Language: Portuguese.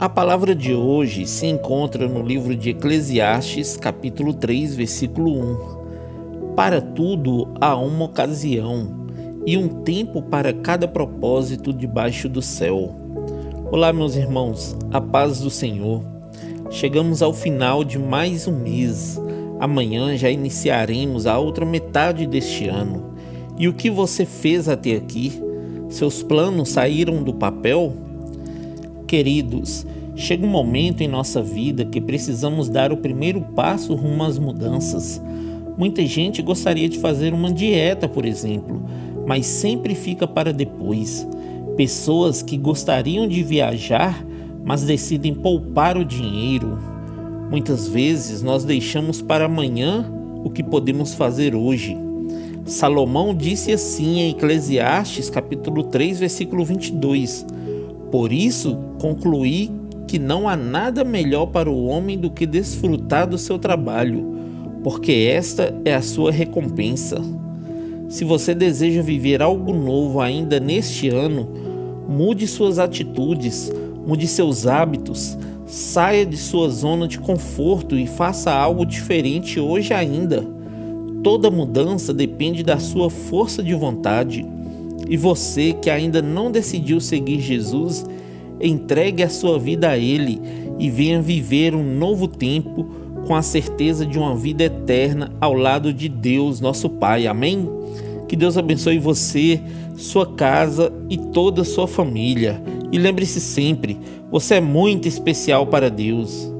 A palavra de hoje se encontra no livro de Eclesiastes, capítulo 3, versículo 1. Para tudo há uma ocasião e um tempo para cada propósito debaixo do céu. Olá, meus irmãos, a paz do Senhor. Chegamos ao final de mais um mês. Amanhã já iniciaremos a outra metade deste ano. E o que você fez até aqui? Seus planos saíram do papel? Queridos, chega um momento em nossa vida que precisamos dar o primeiro passo rumo às mudanças. Muita gente gostaria de fazer uma dieta, por exemplo, mas sempre fica para depois. Pessoas que gostariam de viajar, mas decidem poupar o dinheiro. Muitas vezes nós deixamos para amanhã o que podemos fazer hoje. Salomão disse assim em Eclesiastes capítulo 3, versículo 22: por isso, concluí que não há nada melhor para o homem do que desfrutar do seu trabalho, porque esta é a sua recompensa. Se você deseja viver algo novo ainda neste ano, mude suas atitudes, mude seus hábitos, saia de sua zona de conforto e faça algo diferente hoje ainda. Toda mudança depende da sua força de vontade. E você que ainda não decidiu seguir Jesus, entregue a sua vida a Ele e venha viver um novo tempo com a certeza de uma vida eterna ao lado de Deus, nosso Pai. Amém? Que Deus abençoe você, sua casa e toda a sua família. E lembre-se sempre, você é muito especial para Deus.